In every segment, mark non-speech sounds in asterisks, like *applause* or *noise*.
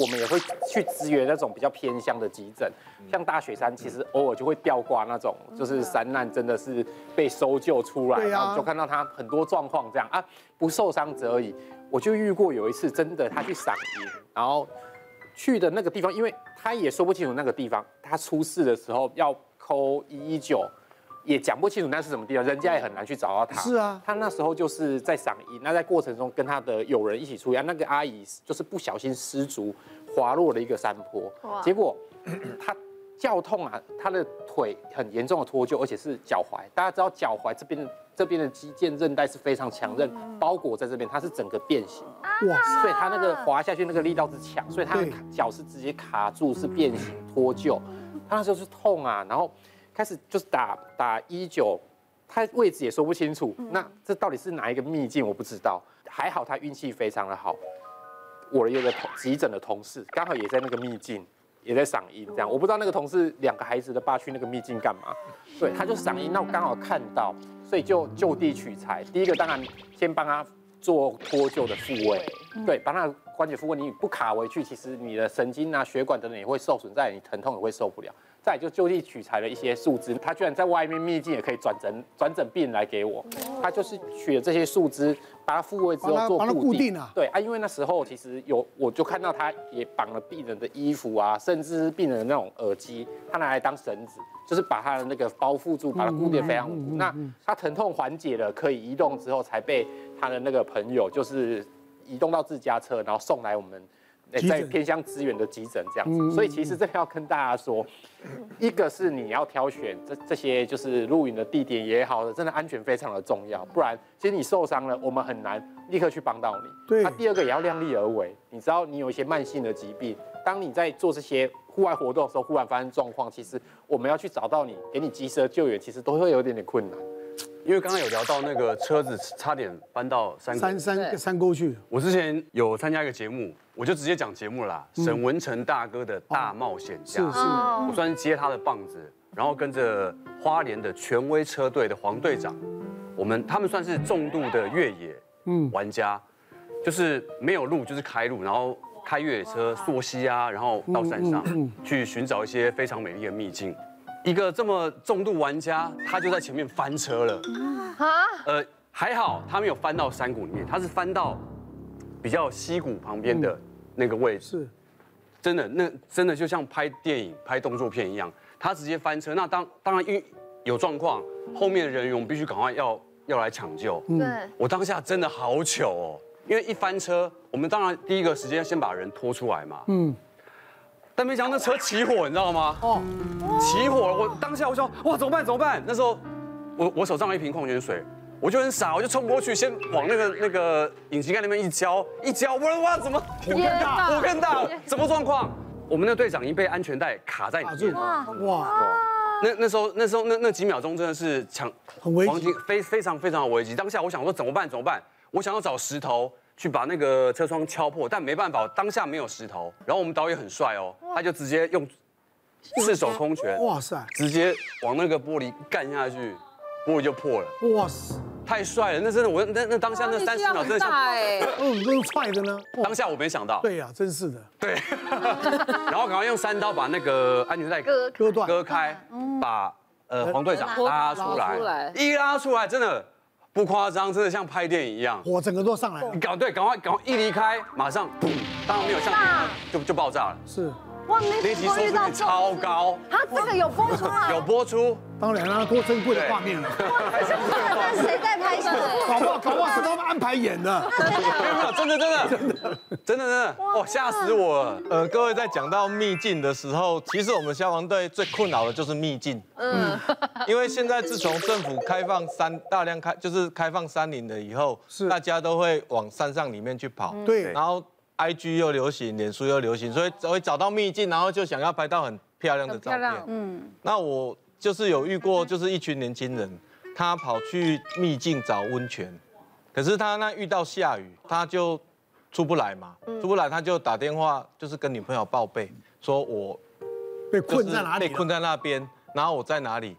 我们也会去支援那种比较偏乡的急诊，像大雪山，其实偶尔就会吊挂那种，就是山难真的是被搜救出来，然后就看到他很多状况这样啊，不受伤则已。我就遇过有一次，真的他去赏银，然后去的那个地方，因为他也说不清楚那个地方，他出事的时候要 call 一一九。也讲不清楚那是什么地方，人家也很难去找到他。是啊，他那时候就是在赏银，那在过程中跟他的友人一起出现，那个阿姨就是不小心失足滑落了一个山坡，结果 *clears throat* 他叫痛啊，他的腿很严重的脱臼，而且是脚踝。大家知道脚踝这边这边的肌腱韧带是非常强韧，包裹在这边，它是整个变形。哇，所以他那个滑下去那个力道是强，所以他的脚是直接卡住，是变形脱臼。他那时候是痛啊，然后。开始就是打打一九，他位置也说不清楚。那这到底是哪一个秘境？我不知道。还好他运气非常的好，我有个同急诊的同事刚好也在那个秘境，也在赏樱。这样我不知道那个同事两个孩子的爸去那个秘境干嘛。对，他就赏樱，那我刚好看到，所以就就地取材。第一个当然先帮他做脱臼的复位，对，帮他关节复位。你不卡回去，其实你的神经啊、血管等等也会受损，在你疼痛也会受不了。再就就地取材了一些树枝，他居然在外面秘境也可以转诊转诊病人来给我，他就是取了这些树枝，把它复位之后做固定啊。对啊，因为那时候其实有，我就看到他也绑了病人的衣服啊，甚至是病人的那种耳机，他拿来当绳子，就是把他的那个包覆住，把它固定非常稳固。那他疼痛缓解了，可以移动之后，才被他的那个朋友就是移动到自家车，然后送来我们。在偏乡资源的急诊这样子，所以其实这要跟大家说，一个是你要挑选这这些就是露营的地点也好，真的安全非常的重要，不然其实你受伤了，我们很难立刻去帮到你。对。那第二个也要量力而为，你知道你有一些慢性的疾病，当你在做这些户外活动的时候，忽然发生状况，其实我们要去找到你，给你及时的救援，其实都会有点点困难。因为刚刚有聊到那个车子差点搬到山山山山沟去。我之前有参加一个节目，我就直接讲节目啦。沈文成大哥的大冒险家，是是，我算是接他的棒子，然后跟着花莲的权威车队的黄队长，我们他们算是重度的越野玩家，就是没有路就是开路，然后开越野车溯溪啊，然后到山上去寻找一些非常美丽的秘境。一个这么重度玩家，他就在前面翻车了。呃，还好他没有翻到山谷里面，他是翻到比较溪谷旁边的那个位置。是，真的，那真的就像拍电影、拍动作片一样，他直接翻车。那当当然因为有状况，后面的人员我们必须赶快要要来抢救。对，我当下真的好糗哦，因为一翻车，我们当然第一个时间先把人拖出来嘛。嗯。但没想到那车起火，你知道吗？哦，起火了！我当下我想哇，怎么办？怎么办？那时候我我手上有一瓶矿泉水，我就很傻，我就冲过去，先往那个那个引擎盖那边一浇，一浇，我说哇，怎么火更大？火更大？什么状况？我们的队长已经被安全带卡在里面。哇哇！那那时候那时候那那几秒钟真的是抢很危急，非非常非常的危急。当下我想说怎么办？怎么办？我想要找石头。去把那个车窗敲破，但没办法，当下没有石头。然后我们导演很帅哦，他就直接用赤手空拳，哇塞，直接往那个玻璃干下去，玻璃就破了。哇塞，太帅了！那真的，我那那当下那三十秒真的像，*laughs* 嗯，都是踹的呢。当下我没想到。对呀，真是的。对。*laughs* 然后赶快用三刀把那个安全带割割断、割开，把呃黄队长拉出来，一拉出来，真的。不夸张，真的像拍电影一样，火整个都上来了。赶对，赶快赶快一离开，马上砰，当然没有像就就爆炸了。是，哇，没想过遇到超高。它，这个有播出啊？有播出。当然啦，多珍贵的画面了。那谁在拍摄？搞不好搞安排演的。没有，真的真的真的真的真的，哦，吓死我了。呃，各位在讲到秘境的时候，其实我们消防队最困扰的就是秘境。嗯。因为现在自从政府开放山大量开就是开放山林了以后，是大家都会往山上里面去跑。对。然后 IG 又流行，脸书又流行，所以会找到秘境，然后就想要拍到很漂亮的照片。嗯。那我。就是有遇过，就是一群年轻人，他跑去秘境找温泉，可是他那遇到下雨，他就出不来嘛，出不来他就打电话，就是跟女朋友报备，说我被困在哪里，被困在那边，然后我在哪里，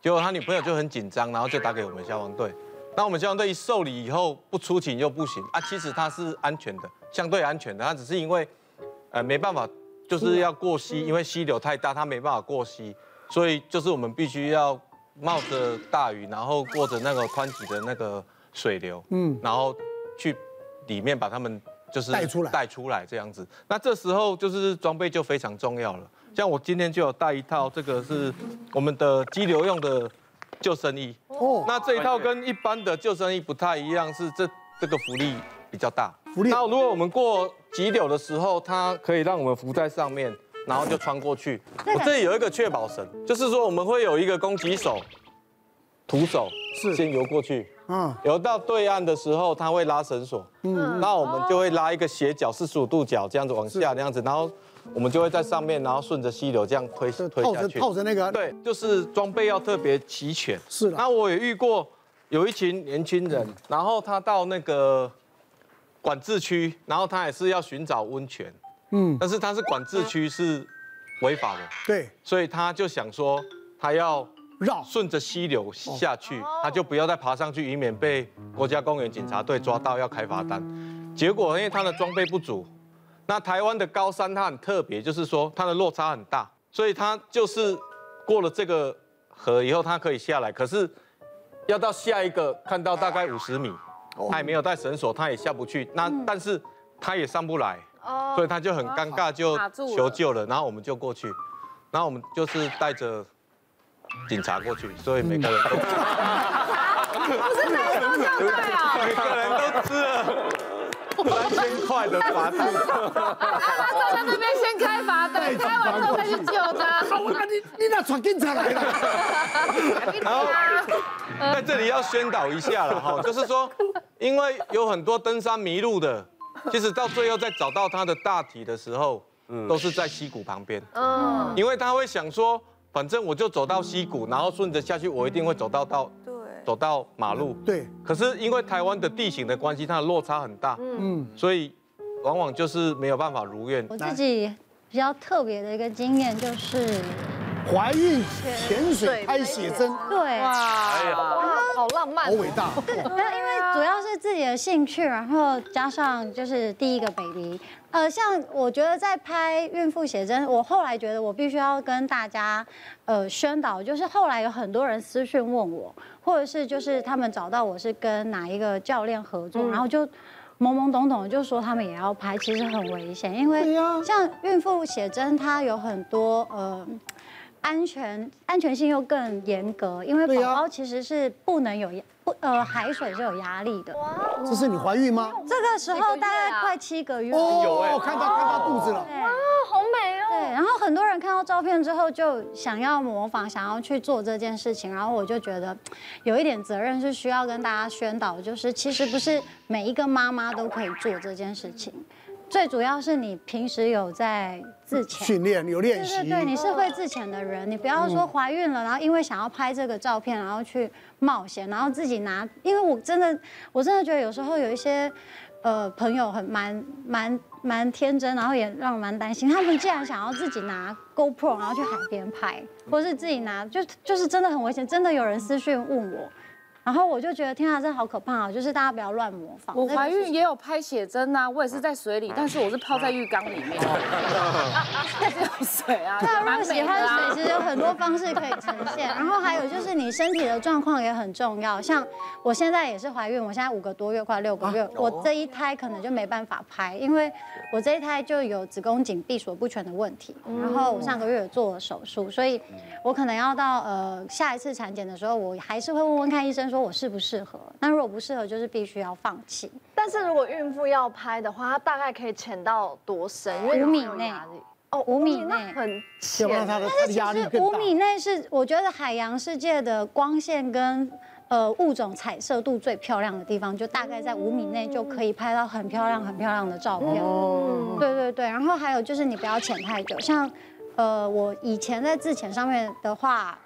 结果他女朋友就很紧张，然后就打给我们消防队，那我们消防队一受理以后，不出勤又不行。啊，其实他是安全的，相对安全的，他只是因为呃没办法，就是要过溪，因为溪流太大，他没办法过溪，所以就是我们必须要冒着大雨，然后过着那个湍急的那个水流，嗯，然后去里面把他们就是带出来带出来这样子。那这时候就是装备就非常重要了。像我今天就有带一套，这个是我们的激流用的救生衣。哦，那这一套跟一般的救生衣不太一样，是这这个浮力比较大。浮力。那如果我们过急流的时候，它可以让我们浮在上面，然后就穿过去。我这里有一个确保绳，就是说我们会有一个攻击手，徒手是先游过去。嗯。游到对岸的时候，他会拉绳索。嗯。那我们就会拉一个斜角四十五度角，这样子往下，那样子，然后。我们就会在上面，然后顺着溪流这样推推下去。套着那个。对，就是装备要特别齐全。是的。那我也遇过有一群年轻人，然后他到那个管制区，然后他也是要寻找温泉。嗯。但是他是管制区是违法的。对。所以他就想说，他要绕顺着溪流下去，他就不要再爬上去，以免被国家公园警察队抓到要开罚单。结果因为他的装备不足。那台湾的高山它很特别，就是说它的落差很大，所以它就是过了这个河以后，它可以下来，可是要到下一个看到大概五十米，他也没有带绳索，他也下不去。那但是他也上不来，所以他就很尴尬，就求救了。然后我们就过去，然后我们就是带着警察过去，所以每个人都不是带着救队啊，每个人都吃了。三千块的罚单，*laughs* 他坐在那边先开罚单，开完之后再去救他。好，那你你那传警察来了。然后在这里要宣导一下了哈，就是说，因为有很多登山迷路的，其实到最后在找到他的大体的时候，都是在溪谷旁边。嗯，因为他会想说，反正我就走到溪谷，然后顺着下去，我一定会走到到对。走到马路，对，可是因为台湾的地形的关系，它的落差很大，嗯，所以往往就是没有办法如愿。我自己比较特别的一个经验就是怀孕潜水拍写真，对，哇，哎呀，好浪漫，好伟大。对，因为主要是自己的兴趣，然后加上就是第一个 baby。呃，像我觉得在拍孕妇写真，我后来觉得我必须要跟大家呃宣导，就是后来有很多人私讯问我，或者是就是他们找到我是跟哪一个教练合作，然后就懵懵懂懂就说他们也要拍，其实很危险，因为像孕妇写真，它有很多呃安全安全性又更严格，因为宝宝其实是不能有。不，呃，海水是有压力的。哇，这是你怀孕吗？这个时候大概快七个月。哦，看到看到肚子了。哇，好美哦。对，然后很多人看到照片之后就想要模仿，想要去做这件事情，然后我就觉得有一点责任是需要跟大家宣导，就是其实不是每一个妈妈都可以做这件事情。最主要是你平时有在自潜训练，有练习。对对对，你是会自潜的人，你不要说怀孕了，然后因为想要拍这个照片，然后去冒险，然后自己拿。因为我真的，我真的觉得有时候有一些呃朋友很蛮蛮蛮天真，然后也让我蛮担心。他们竟然想要自己拿 GoPro，然后去海边拍，或是自己拿，就就是真的很危险。真的有人私讯问我。然后我就觉得天啊，这好可怕啊！就是大家不要乱模仿。我怀孕也有拍写真啊，我也是在水里，但是我是泡在浴缸里面，只 *laughs* 有水啊。那如果喜欢水，其实有很多方式可以呈现。然后还有就是你身体的状况也很重要，像我现在也是怀孕，我现在五个多月，快六个月，我这一胎可能就没办法拍，因为我这一胎就有子宫颈闭锁不全的问题，然后我上个月有做了手术，所以我可能要到呃下一次产检的时候，我还是会问问看医生。说我适不适合？那如果不适合，就是必须要放弃。但是如果孕妇要拍的话，它大概可以潜到多深？五米内哦，五米内很 *laughs* 浅。但是其实五米内是我觉得海洋世界的光线跟呃物种彩色度最漂亮的地方，就大概在五米内就可以拍到很漂亮、很漂亮的照片。哦，对对对。然后还有就是你不要潜太久，像呃我以前在自潜上面的话。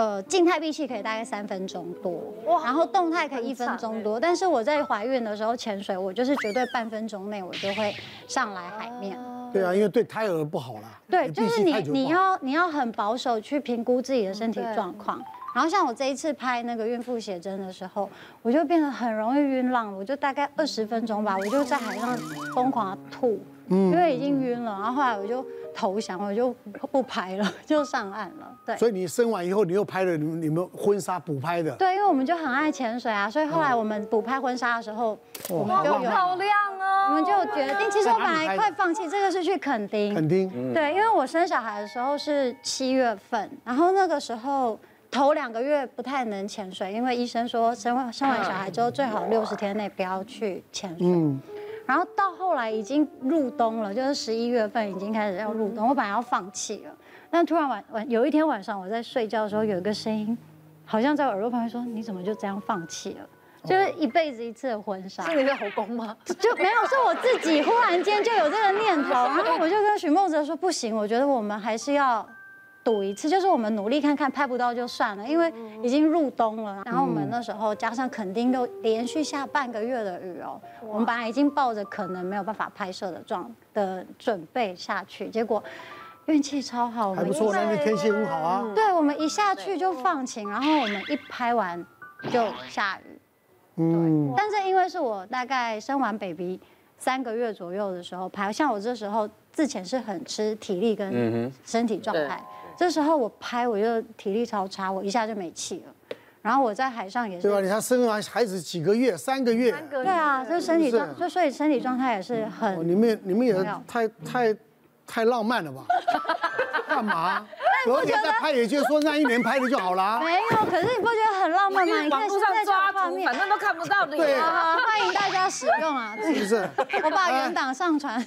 呃，静态闭气可以大概三分钟多，然后动态可以一分钟多。但是我在怀孕的时候潜水，我就是绝对半分钟内我就会上来海面。对啊，因为对胎儿不好啦。对，就是你你要你要很保守去评估自己的身体状况。然后像我这一次拍那个孕妇写真的时候，我就变得很容易晕浪，我就大概二十分钟吧，我就在海上疯狂的吐。因为已经晕了。然后后来我就投降，我就不拍了，*laughs* 就上岸了。对。所以你生完以后，你又拍了你们你们婚纱补拍的。对，因为我们就很爱潜水啊，所以后来我们补拍婚纱的时候，我们就有漂亮哦。我们就决定，其实我本来快放弃，这个是去垦丁。垦丁。对，因为我生小孩的时候是七月份，然后那个时候。头两个月不太能潜水，因为医生说生完生完小孩之后最好六十天内不要去潜水。嗯。然后到后来已经入冬了，就是十一月份已经开始要入冬，我本来要放弃了，但突然晚晚有一天晚上我在睡觉的时候有一个声音，好像在我耳朵旁边说：“你怎么就这样放弃了？”就是一辈子一次的婚纱。是你的后宫吗？*laughs* 就没有，是我自己忽然间就有这个念头，然后我就跟许梦哲说：“不行，我觉得我们还是要。”赌一次，就是我们努力看看拍不到就算了，因为已经入冬了。然后我们那时候加上垦丁都连续下半个月的雨哦，我们本来已经抱着可能没有办法拍摄的状的准备下去，结果运气超好，还不错，那天天气很好啊。对，我们一下去就放晴，然后我们一拍完就下雨。嗯，但是因为是我大概生完 baby 三个月左右的时候拍，像我这时候之前是很吃体力跟身体状态。这时候我拍，我就体力超差，我一下就没气了。然后我在海上也是。对吧？你看生完孩子几个月，三个月。三个月。对啊，就身体状，就所以身体状态也是很。你们你们也太太太浪漫了吧？干嘛？*laughs* 昨天在拍，也就是说那一年拍的就好了。*laughs* 没有，可是你不觉得很浪漫吗？网络上抓图，反正都看不到你。对啊，欢迎大家使用啊！是不是？我把原档上传。